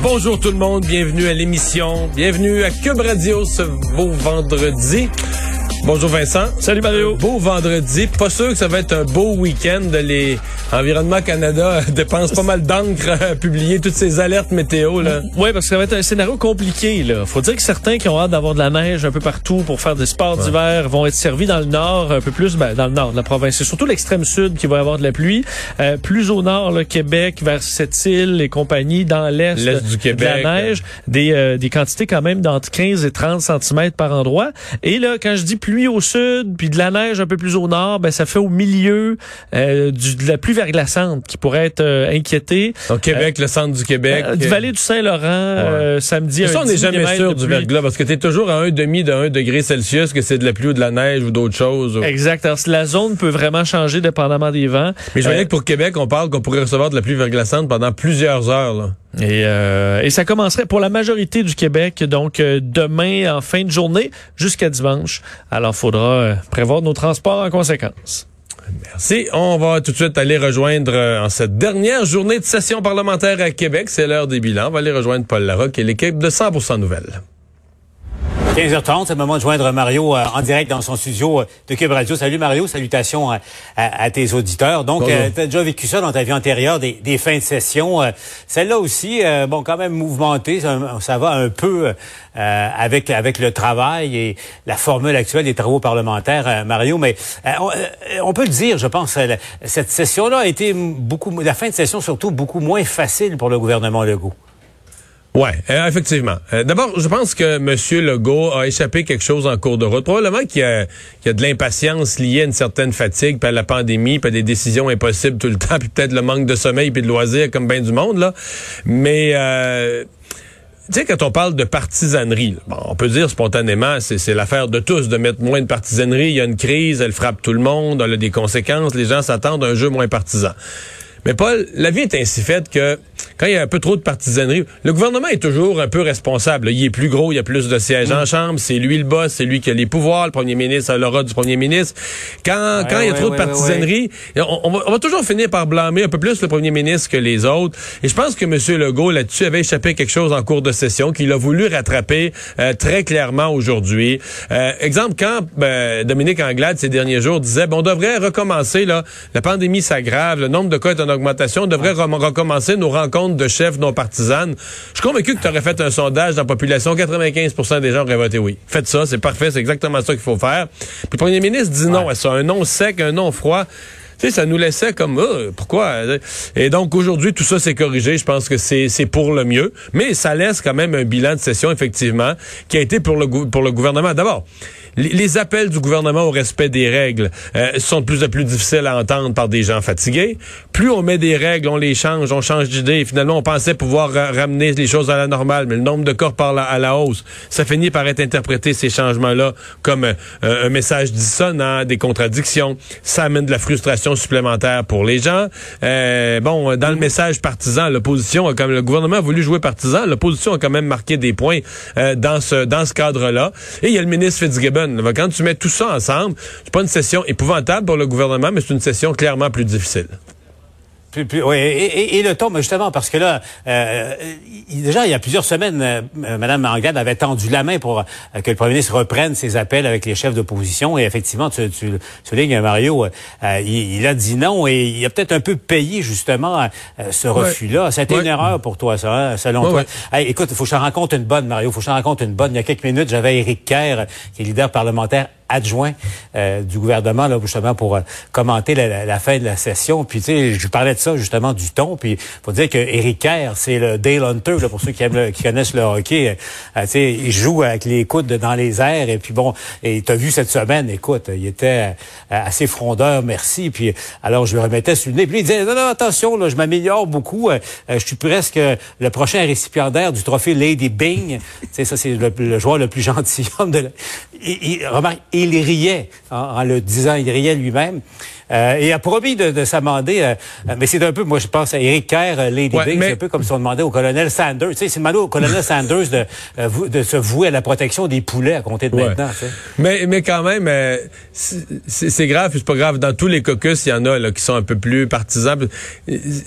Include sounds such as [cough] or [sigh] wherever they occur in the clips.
Bonjour tout le monde, bienvenue à l'émission, bienvenue à Cube Radio ce beau vendredi. Bonjour Vincent. Salut Mario. Beau vendredi. Pas sûr que ça va être un beau week-end. Les Environnement Canada [laughs] dépensent pas mal d'encre à publier toutes ces alertes météo. Là. Oui, parce que ça va être un scénario compliqué. Là. Faut dire que certains qui ont hâte d'avoir de la neige un peu partout pour faire des sports d'hiver vont être servis dans le nord, un peu plus ben, dans le nord de la province. C'est surtout l'extrême sud qui va avoir de la pluie. Euh, plus au nord, le Québec, vers cette île et compagnie, dans l'est, du Québec, de la neige, des, euh, des quantités quand même d'entre 15 et 30 cm par endroit. Et là, quand je dis pluie au sud, puis de la neige un peu plus au nord, ben ça fait au milieu euh, du, de la pluie verglaçante qui pourrait être euh, inquiétée. Au Québec, le centre du Québec. Euh, du vallée du Saint-Laurent, samedi. Ça, on n'est jamais sûr du verglas parce que tu es toujours à un demi de 1 degré Celsius que c'est de la pluie ou de la neige ou d'autres choses. Exact. Alors, la zone peut vraiment changer dépendamment des vents. Mais je voyais que pour Québec, on parle qu'on pourrait recevoir de la pluie verglaçante pendant plusieurs heures. Là. Et, euh, et ça commencerait pour la majorité du Québec, donc euh, demain en fin de journée jusqu'à dimanche. Alors, faudra euh, prévoir nos transports en conséquence. Merci. On va tout de suite aller rejoindre en cette dernière journée de session parlementaire à Québec. C'est l'heure des bilans. On va aller rejoindre Paul Larocque et l'équipe de 100% Nouvelles. 15h30, c'est le moment de joindre Mario euh, en direct dans son studio euh, de Cube Radio. Salut Mario, salutations à, tes auditeurs. Donc, euh, tu as déjà vécu ça dans ta vie antérieure, des, fins de session. Celle-là aussi, bon, quand même mouvementée, ça, va un peu avec avec le travail et la formule actuelle des travaux parlementaires, Mario. Mais on, on, peut le dire, je pense, cette session-là a été beaucoup, la fin de session surtout, beaucoup moins facile pour le gouvernement Legault. Ouais, euh, effectivement. Euh, d'abord, je pense que M. Legault a échappé quelque chose en cours de route. Probablement qu'il y, a, de l'impatience liée à une certaine fatigue, puis à la pandémie, puis à des décisions impossibles tout le [laughs] temps, puis peut-être le manque de sommeil, puis de loisirs, comme bien du monde, là. Mais... Euh, tu sais, quand on parle de partisanerie, bon, on peut dire spontanément, c'est l'affaire de tous de mettre moins de partisanerie. Il y a une crise, elle frappe tout le monde, elle a des conséquences. Les gens s'attendent à un jeu moins partisan. Mais Paul, la vie est ainsi faite que quand il y a un peu trop de partisanerie, le gouvernement est toujours un peu responsable. Il est plus gros, il y a plus de sièges en mm. chambre, c'est lui le boss, c'est lui qui a les pouvoirs, le premier ministre a l'aura du premier ministre. Quand, quand il y a trop de partisanerie, on, va, toujours finir par blâmer un peu plus le premier ministre que les autres. Et je pense que M. Legault, là-dessus, avait échappé quelque chose en cours de session qu'il a voulu rattraper euh, très clairement aujourd'hui. Euh, exemple, quand ben, Dominique Anglade, ces derniers jours, disait, bon, on devrait recommencer, là, la pandémie s'aggrave, le nombre de cas est en augmentation, on devrait recommencer nos rencontres de chefs non partisanes. Je suis convaincu que tu aurais fait un sondage dans la population, 95% des gens auraient voté oui. Faites ça, c'est parfait, c'est exactement ça qu'il faut faire. Puis le premier ministre dit non à ça, un non sec, un non froid. Tu sais, ça nous laissait comme oh, pourquoi? Et donc aujourd'hui tout ça s'est corrigé. Je pense que c'est c'est pour le mieux, mais ça laisse quand même un bilan de session effectivement qui a été pour le pour le gouvernement. D'abord, les, appels du gouvernement au respect des règles euh, sont de plus en plus difficiles à entendre par des gens fatigués. Plus on met des règles, on les change, on change d'idée. Finalement, on pensait pouvoir ramener les choses à la normale, mais le nombre de corps parle à la hausse. Ça finit par être interprété, ces changements-là, comme euh, un message dissonant, des contradictions. Ça amène de la frustration supplémentaire pour les gens. Euh, bon, dans le message partisan, l'opposition comme le gouvernement a voulu jouer partisan, l'opposition a quand même marqué des points dans ce dans ce cadre-là. Et il y a le ministre Fitzgibbon quand tu mets tout ça ensemble, c'est pas une session épouvantable pour le gouvernement, mais c'est une session clairement plus difficile. Oui, et, le ton, justement, parce que là, euh, déjà, il y a plusieurs semaines, euh, Mme Anglade avait tendu la main pour euh, que le premier ministre reprenne ses appels avec les chefs d'opposition. Et effectivement, tu, tu, soulignes, Mario, il, a dit non et il a peut-être un peu payé, justement, ce refus-là. C'était une erreur pour toi, ça, hein, selon toi. écoute, il faut que je te raconte une bonne, Mario. Il faut que je te raconte une bonne. Il y a quelques minutes, j'avais Éric Kerr, qui est leader parlementaire adjoint du gouvernement, là, justement, pour commenter la, fin de la session. Puis, tu sais, je parlais de ça, justement, du ton. Puis, faut dire que Eric Kerr, c'est le Dale Hunter, là, pour ceux qui, aiment qui connaissent le hockey. tu sais, il joue avec les coudes dans les airs. Et puis, bon, et tu as vu cette semaine, écoute, il était assez frondeur, merci. Puis, alors, je le remettais sur le nez. Puis, il disait, non, non, attention, là, je m'ameilleur beaucoup. je suis presque le prochain récipiendaire du trophée Lady Bing. sais, ça, c'est le, joueur le plus [laughs] gentilhomme de il, remarque, il riait en, le disant, il riait lui-même. Euh, et a promis de, de s'amender, euh, mais c'est un peu, moi je pense à Eric Kerr, euh, Lady Bing, c'est un peu comme si on demandait au colonel Sanders, tu sais, c'est demandé au colonel [laughs] Sanders de, de se vouer à la protection des poulets à compter de maintenant. Mais, mais quand même, c'est grave, c'est pas grave. Dans tous les caucus, il y en a là, qui sont un peu plus partisans.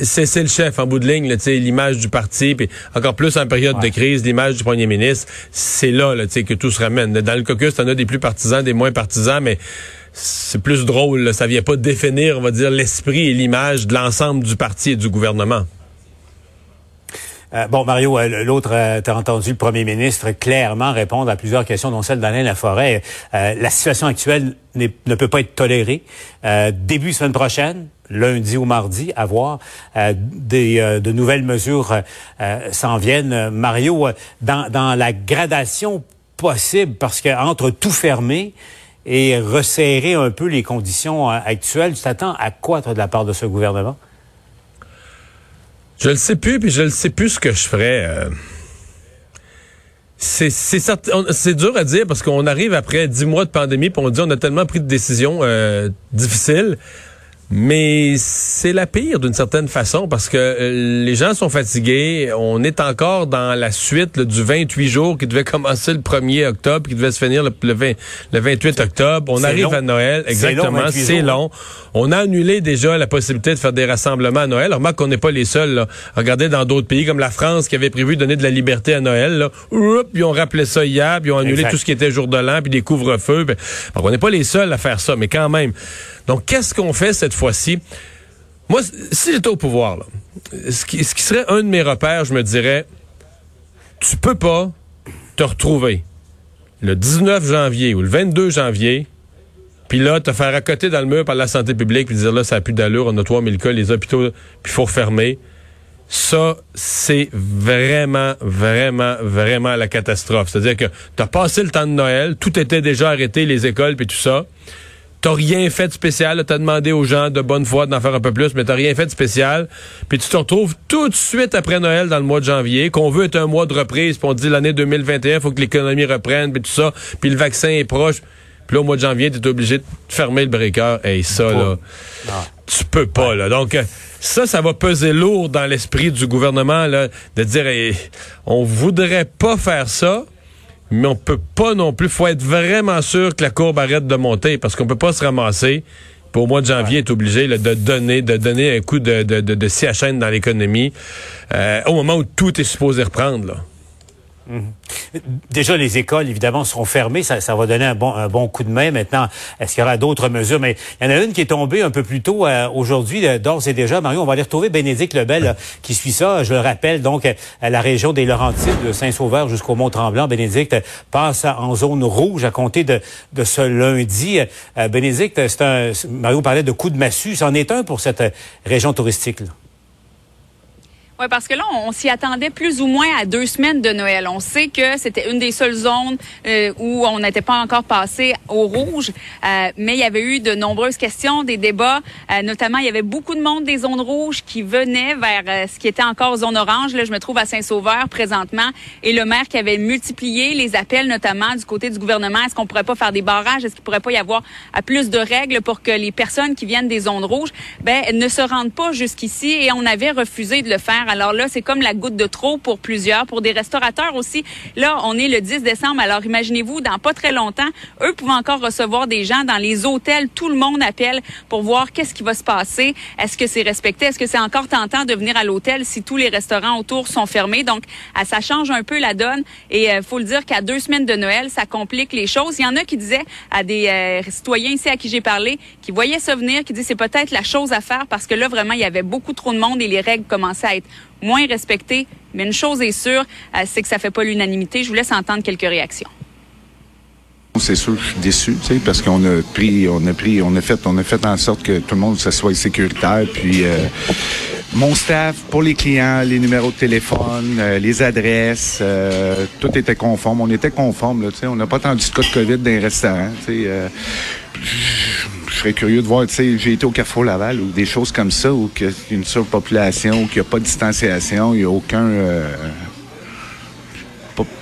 C'est le chef en bout de ligne, l'image du parti, puis encore plus en période de crise, l'image du premier ministre, c'est là, là que tout se ramène. Dans le caucus, t'en as des plus partisans, des moins partisans, mais c'est plus drôle. Là. Ça vient pas définir, on va dire, l'esprit et l'image de l'ensemble du parti et du gouvernement. Euh, bon, Mario, euh, l'autre, euh, tu as entendu le premier ministre clairement répondre à plusieurs questions, dont celle d'Alain Laforêt. la situation actuelle ne peut pas être tolérée. début semaine prochaine, lundi ou mardi, à voir, des, de nouvelles mesures s'en viennent. Mario, dans, dans la gradation possible, parce que entre tout fermer et resserrer un peu les conditions actuelles, tu t'attends à quoi, toi, de la part de ce gouvernement? Je le sais plus, puis je ne sais plus ce que je ferais. Euh. C'est c'est dur à dire parce qu'on arrive après dix mois de pandémie, puis on dit on a tellement pris de décisions euh, difficiles. Mais c'est la pire d'une certaine façon parce que euh, les gens sont fatigués. On est encore dans la suite du 28 jours qui devait commencer le 1er octobre, qui devait se finir le, le, 28 octobre. On arrive à Noël. Exactement. C'est long. On a annulé déjà la possibilité de faire des rassemblements à Noël. Remarque qu'on n'est pas les seuls. Là. Regardez dans d'autres pays comme la France qui avait prévu de donner de la liberté à Noël. Là. Oups, ils ont rappelé ça hier, puis ils ont annulé tout ce qui était jour de l'an, puis des couvre-feux. On n'est pas les seuls à faire ça, mais quand même. Donc, qu'est-ce qu'on fait cette Moi, si j'étais au pouvoir, ce, qui, serait un de mes repères, je me dirais, tu peux pas te retrouver le 19 janvier ou le 22 janvier, puis là, te faire accoter dans le mur par la santé publique, puis dire là, ça n'a plus d'allure, on a 3000 cas, les hôpitaux, puis il faut fermer. Ça, c'est vraiment, vraiment, vraiment la catastrophe. C'est-à-dire que tu as passé le temps de Noël, tout était déjà arrêté, les écoles, puis tout ça. T'as rien fait de spécial. T'as demandé aux gens de bonne foi d'en faire un peu plus, mais t'as rien fait de spécial. Puis tu te retrouves tout de suite après Noël dans le mois de janvier, qu'on veut être un mois de reprise, puis on dit l'année 2021, faut que l'économie reprenne, puis tout ça, puis le vaccin est proche. Puis là, au mois de janvier, t'es obligé de fermer le breaker. Et ça, là, tu peux pas, là. Donc, euh, ça, ça va peser lourd dans l'esprit du gouvernement, là, de dire, on voudrait pas faire ça, mais on peut pas non plus. faut être vraiment sûr que la courbe arrête de monter parce qu'on peut pas se ramasser. Pour au mois de janvier, est obligé de donner de donner un coup de, de, de, de dans l'économie euh, au moment où tout est supposé reprendre. Là. Mhm. Déjà, les écoles, évidemment, seront fermées. Ça, ça va donner un bon, un bon coup de main. Maintenant, est-ce qu'il y aura d'autres mesures? Mais il y en a une qui est tombée un peu plus tôt euh, aujourd'hui, euh, d'ores et déjà. Mario, on va aller retrouver Bénédicte Lebel qui suit ça. Je le rappelle, donc, à la région des Laurentides, de Saint-Sauveur jusqu'au Mont-Tremblant. Bénédicte passe en zone rouge à compter de, de ce lundi. Euh, Bénédicte, c'est un, Mario parlait de coup de massue. C'en est un pour cette région touristique. Là. Oui, parce que là, on, s'y attendait plus ou moins à deux semaines de Noël. On sait que c'était une des seules zones euh, où on n'était pas encore passé au rouge, euh, mais il y avait eu de nombreuses questions, des débats. Euh, notamment, il y avait beaucoup de monde des zones rouges qui venaient vers ce qui était encore zone orange. Là, je me trouve à Saint-Sauveur présentement, et le maire qui avait multiplié les appels, notamment du côté du gouvernement. Est-ce qu'on pourrait pas faire des barrages? Est-ce qu'il pourrait pas y avoir plus de règles pour que les personnes qui viennent des zones rouges, ben, ne se rendent pas jusqu'ici? Et on avait refusé de le faire alors là, c'est comme la goutte de trop pour plusieurs, pour des restaurateurs aussi. Là, on est le 10 décembre. Alors imaginez-vous, dans pas très longtemps, eux pouvaient encore recevoir des gens dans les hôtels. Tout le monde appelle pour voir qu'est-ce qui va se passer. Est-ce que c'est respecté? Est-ce que c'est encore tentant de venir à l'hôtel si tous les restaurants autour sont fermés? Donc, ah, ça change un peu la donne. Et il euh, faut le dire qu'à deux semaines de Noël, ça complique les choses. Il y en a qui disaient à des euh, citoyens ici à qui j'ai parlé, qui voyaient ça venir, qui disaient c'est peut-être la chose à faire parce que là, vraiment, il y avait beaucoup trop de monde et les règles commençaient à être moins respecté. Mais une chose est sûre, euh, c'est que ça fait pas l'unanimité. Je vous laisse entendre quelques réactions. c'est sûr, je suis déçu, tu sais, parce qu'on a pris, on a pris, on a fait, on a fait en sorte que tout le monde se soit sécuritaire. Puis euh, mon staff, pour les clients, les numéros de téléphone, euh, les adresses, tout était conforme. On était conforme, tu sais. On n'a pas attendu de cas de COVID dans les restaurants, tu sais. Serais curieux de voir, tu sais, j'ai été au Carrefour Laval ou des choses comme ça, où il y a une surpopulation, où il n'y a pas de distanciation, il n'y a aucun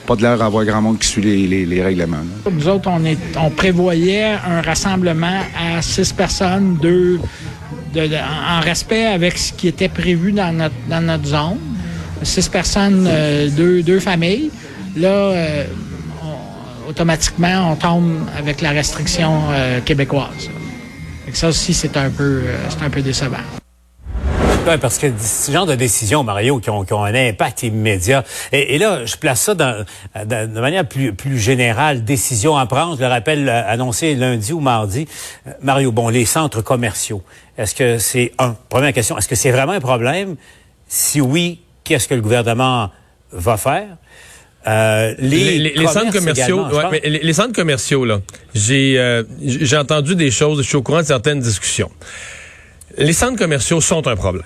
pas, de l'air d'avoir grand monde qui suit les, règlements. Nous autres, on, prévoyait un rassemblement à six personnes, deux en respect avec ce qui était prévu dans notre, zone. Six personnes, euh, deux, familles. Là, euh, automatiquement, on tombe avec la restriction euh, québécoise. Ça aussi, c'est un peu, c'est un peu décevant parce que ce genre de décisions, Mario, qui ont, un impact immédiat. Et, là, je place ça dans, de manière plus, plus générale. Décision à prendre, je le rappelle, euh, annoncé lundi ou mardi. Euh, Mario, bon, les centres commerciaux. Est-ce que c'est un? Première question, est-ce que c'est vraiment un problème? Si oui, qu'est-ce que le gouvernement va faire? Euh, les, centres commerciaux, les, centres commerciaux là, j'ai j'ai entendu des choses, je suis au courant de certaines discussions. Les centres commerciaux sont un problème.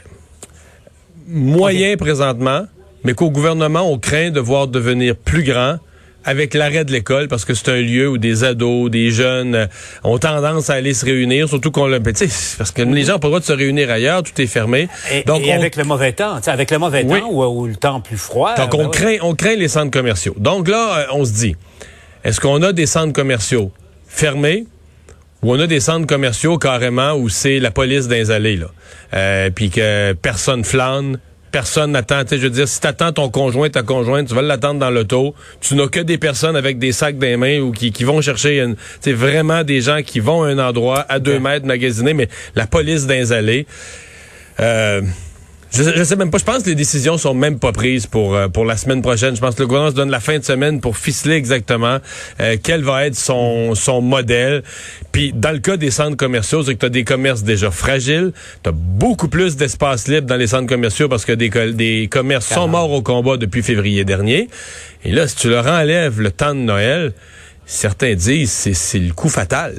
Moyen présentement, mais qu'au gouvernement, on craint de voir devenir plus grand avec l'arrêt de l'école, parce que c'est un lieu où des ados, des jeunes euh, ont tendance à aller se réunir, surtout qu'on le... Parce que les gens n'ont pas le droit de se réunir ailleurs, tout est fermé. Et, Donc, avec le mauvais temps, avec le mauvais temps ou, le temps plus froid. Donc, on, ben craint, on craint les centres commerciaux. Donc là, euh, on se dit, est-ce qu'on a des centres commerciaux fermés ou on a des centres commerciaux carrément où c'est la police dans les allées, là? Euh, puis que personne flâne, personne n'attend. Je veux dire, si t'attends ton conjoint, ta conjointe, tu vas l'attendre dans l'auto. Tu n'as que des personnes avec des sacs dans les mains ou qui, qui vont chercher une, vraiment des gens qui vont à un endroit à deux mètres magasiner, mais la police dans les allées. Euh, je, je, sais même pas. Je pense que les décisions sont même pas prises pour euh, pour la semaine prochaine. Je pense que le gouvernement se donne la fin de semaine pour ficeler exactement euh, quel va être son son modèle. Puis dans le cas des centres commerciaux, c'est que tu as des commerces déjà fragiles. Tu as beaucoup plus d'espace libre dans les centres commerciaux parce que des des commerces sont morts au combat depuis février dernier. Et là, si tu leur enlèves le temps de Noël, certains disent c'est c'est le coup fatal.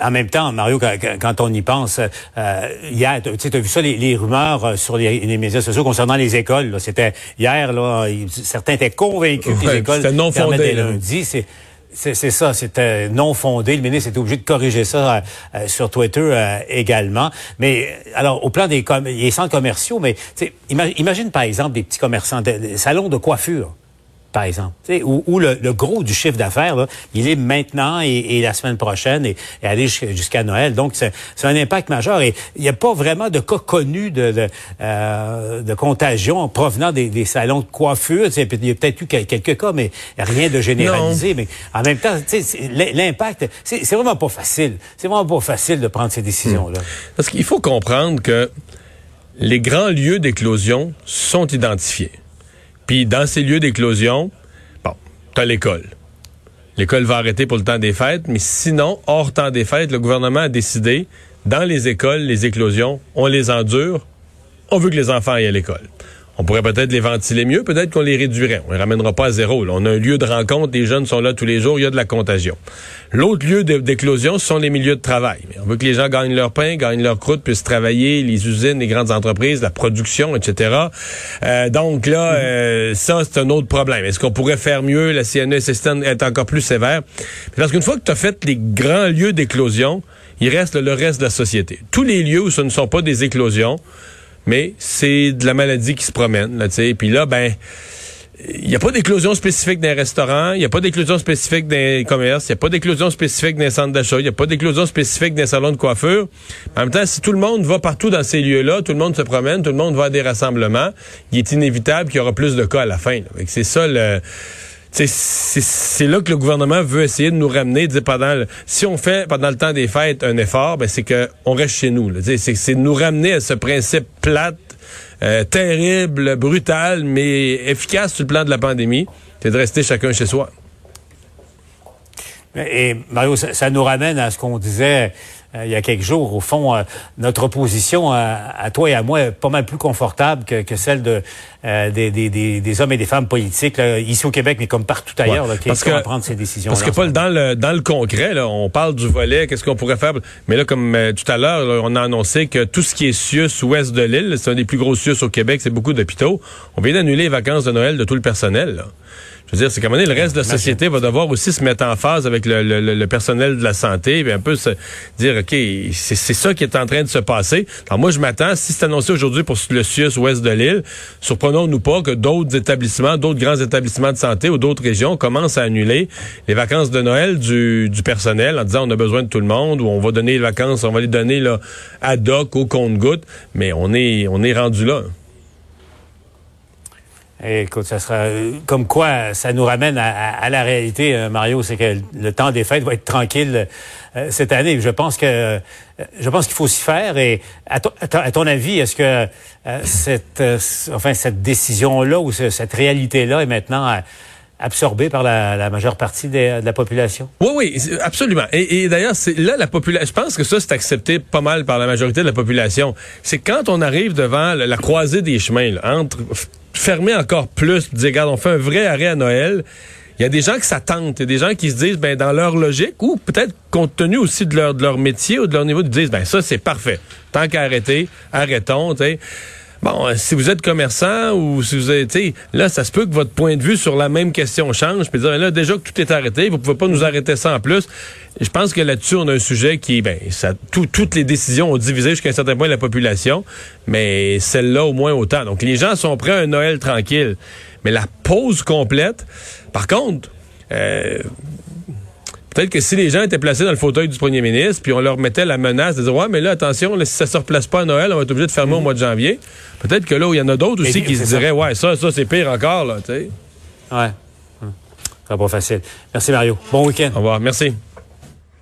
En même temps, Mario, quand, on y pense, euh, hier, tu as vu ça, les, rumeurs euh, sur les, médias sociaux concernant les écoles. C'était hier, là, certains étaient convaincus que les écoles non fondé, lundi. C'est c'est ça, c'était non fondé. Le ministre était obligé de corriger ça euh, sur Twitter également. Mais alors, au plan des, des centres commerciaux, mais imagine par exemple des petits commerçants, des salons de coiffure par exemple, où, le, gros du chiffre d'affaires, il est maintenant et, la semaine prochaine et, aller jusqu'à Noël. Donc, c'est un impact majeur. Et il n'y a pas vraiment de cas connus de, de, euh, contagion provenant des, salons de coiffure. Il y a peut-être eu quelques cas, mais rien de généralisé. Mais en même temps, l'impact, c'est vraiment pas facile. C'est vraiment pas facile de prendre ces décisions-là. Hmm. Parce qu'il faut comprendre que les grands lieux d'éclosion sont identifiés. Puis dans ces lieux d'éclosion, bon, t'as l'école. L'école va arrêter pour le temps des fêtes, mais sinon, hors temps des fêtes, le gouvernement a décidé, dans les écoles, les éclosions, on les endure, on veut que les enfants aillent à l'école. On pourrait peut-être les ventiler mieux, peut-être qu'on les réduirait. On les ramènera pas à zéro. On a un lieu de rencontre, les jeunes sont là tous les jours, il y a de la contagion. L'autre lieu d'éclosion, ce sont les milieux de travail. On veut que les gens gagnent leur pain, gagnent leur croûte, puissent travailler, les usines, les grandes entreprises, la production, etc. Euh, donc là, euh, ça, c'est un autre problème. Est-ce qu'on pourrait faire mieux? La CNESST est encore plus sévère. Parce qu'une fois que tu as fait les grands lieux d'éclosion, il reste le reste de la société. Tous les lieux où ce ne sont pas des éclosions, mais c'est de la maladie qui se promène, là, tu sais. Puis là, ben, il n'y a pas d'éclosion spécifique dans les restaurants, il n'y a pas d'éclosion spécifique dans les commerces, il n'y a pas d'éclosion spécifique dans les centres d'achat, il n'y a pas d'éclosion spécifique dans les salons de coiffure. En même temps, si tout le monde va partout dans ces lieux-là, tout le monde se promène, tout le monde va à des rassemblements, il est inévitable qu'il y aura plus de cas à la fin. C'est ça le c'est là que le gouvernement veut essayer de nous ramener. pendant si on fait pendant le temps des fêtes un effort, ben c'est que on reste chez nous. C'est de nous ramener à ce principe plate, euh, terrible, brutal, mais efficace sur le plan de la pandémie. C'est de rester chacun chez soi. Et Mario, ça, nous ramène à ce qu'on disait il y a quelques jours. Au fond, euh, notre opposition à, toi et à moi est pas mal plus confortable que, que celle de des, des, des, hommes et des femmes politiques ici au Québec, mais comme partout ailleurs, là, qui parce que, prendre ces décisions. Parce que Paul, dans le dans le concret, là, on parle du volet, qu'est-ce qu'on pourrait faire, mais là, comme tout à l'heure, on a annoncé que tout ce qui est CIUS ouest de l'île, c'est un des plus gros CIUS au Québec, c'est beaucoup d'hôpitaux. On vient d'annuler les vacances de Noël de tout le personnel. Là. Je veux dire, c'est comme le reste de la société va devoir aussi se mettre en phase avec le, personnel de la santé, et un peu se dire, OK, c'est ça qui est en train de se passer. Alors moi, je m'attends, si c'est annoncé aujourd'hui pour le CIUS ouest de l'île, surprenons-nous pas que d'autres établissements, d'autres grands établissements de santé ou d'autres régions commencent à annuler les vacances de Noël du, personnel en disant on a besoin de tout le monde ou on va donner les vacances, on va les donner là, ad hoc au compte-goutte, mais on est, on est rendu là. Écoute, ça sera comme quoi ça nous ramène à, la réalité, euh, Mario, c'est que le temps des fêtes va être tranquille euh, cette année. Je pense que euh, je pense qu'il faut s'y faire. Et à, ton avis, est-ce que cette enfin cette décision là ou cette réalité là est maintenant absorbée par la, majeure partie de la population? Oui, oui, absolument. Et, d'ailleurs, c'est là la population. Je pense que ça c'est accepté pas mal par la majorité de la population. C'est quand on arrive devant la, croisée des chemins entre fermer encore plus, dire, regarde, on fait un vrai arrêt à Noël. Il y a des gens qui s'attendent, il y a des gens qui se disent, ben, dans leur logique, ou peut-être compte tenu aussi de leur, de leur métier ou de leur niveau, ils disent, ben, ça, c'est parfait. Tant qu'à arrêter, arrêtons, tu sais. Bon, euh, si vous êtes commerçant ou si vous êtes, là, ça se peut que votre point de vue sur la même question change. Puis dire, ben là, déjà que tout est arrêté, vous pouvez pas nous arrêter ça en plus. je pense que là-dessus, on a un sujet qui, ben, ça, toutes les décisions ont divisé jusqu'à un certain point la population, mais celle-là au moins autant. Donc, les gens sont prêts à un Noël tranquille, mais la pause complète. Par contre, euh, Peut-être que si les gens étaient placés dans le fauteuil du premier ministre, puis on leur mettait la menace de dire Ouais, mais là, attention, si ça se replace pas à Noël, on va être obligé de fermer au mois de janvier. Peut-être que là, il y en a d'autres aussi qui se diraient Ouais, ça, ça, c'est pire encore, là, tu sais. Ouais. Hum. pas facile. Merci, Mario. Bon week-end. Au revoir. Merci.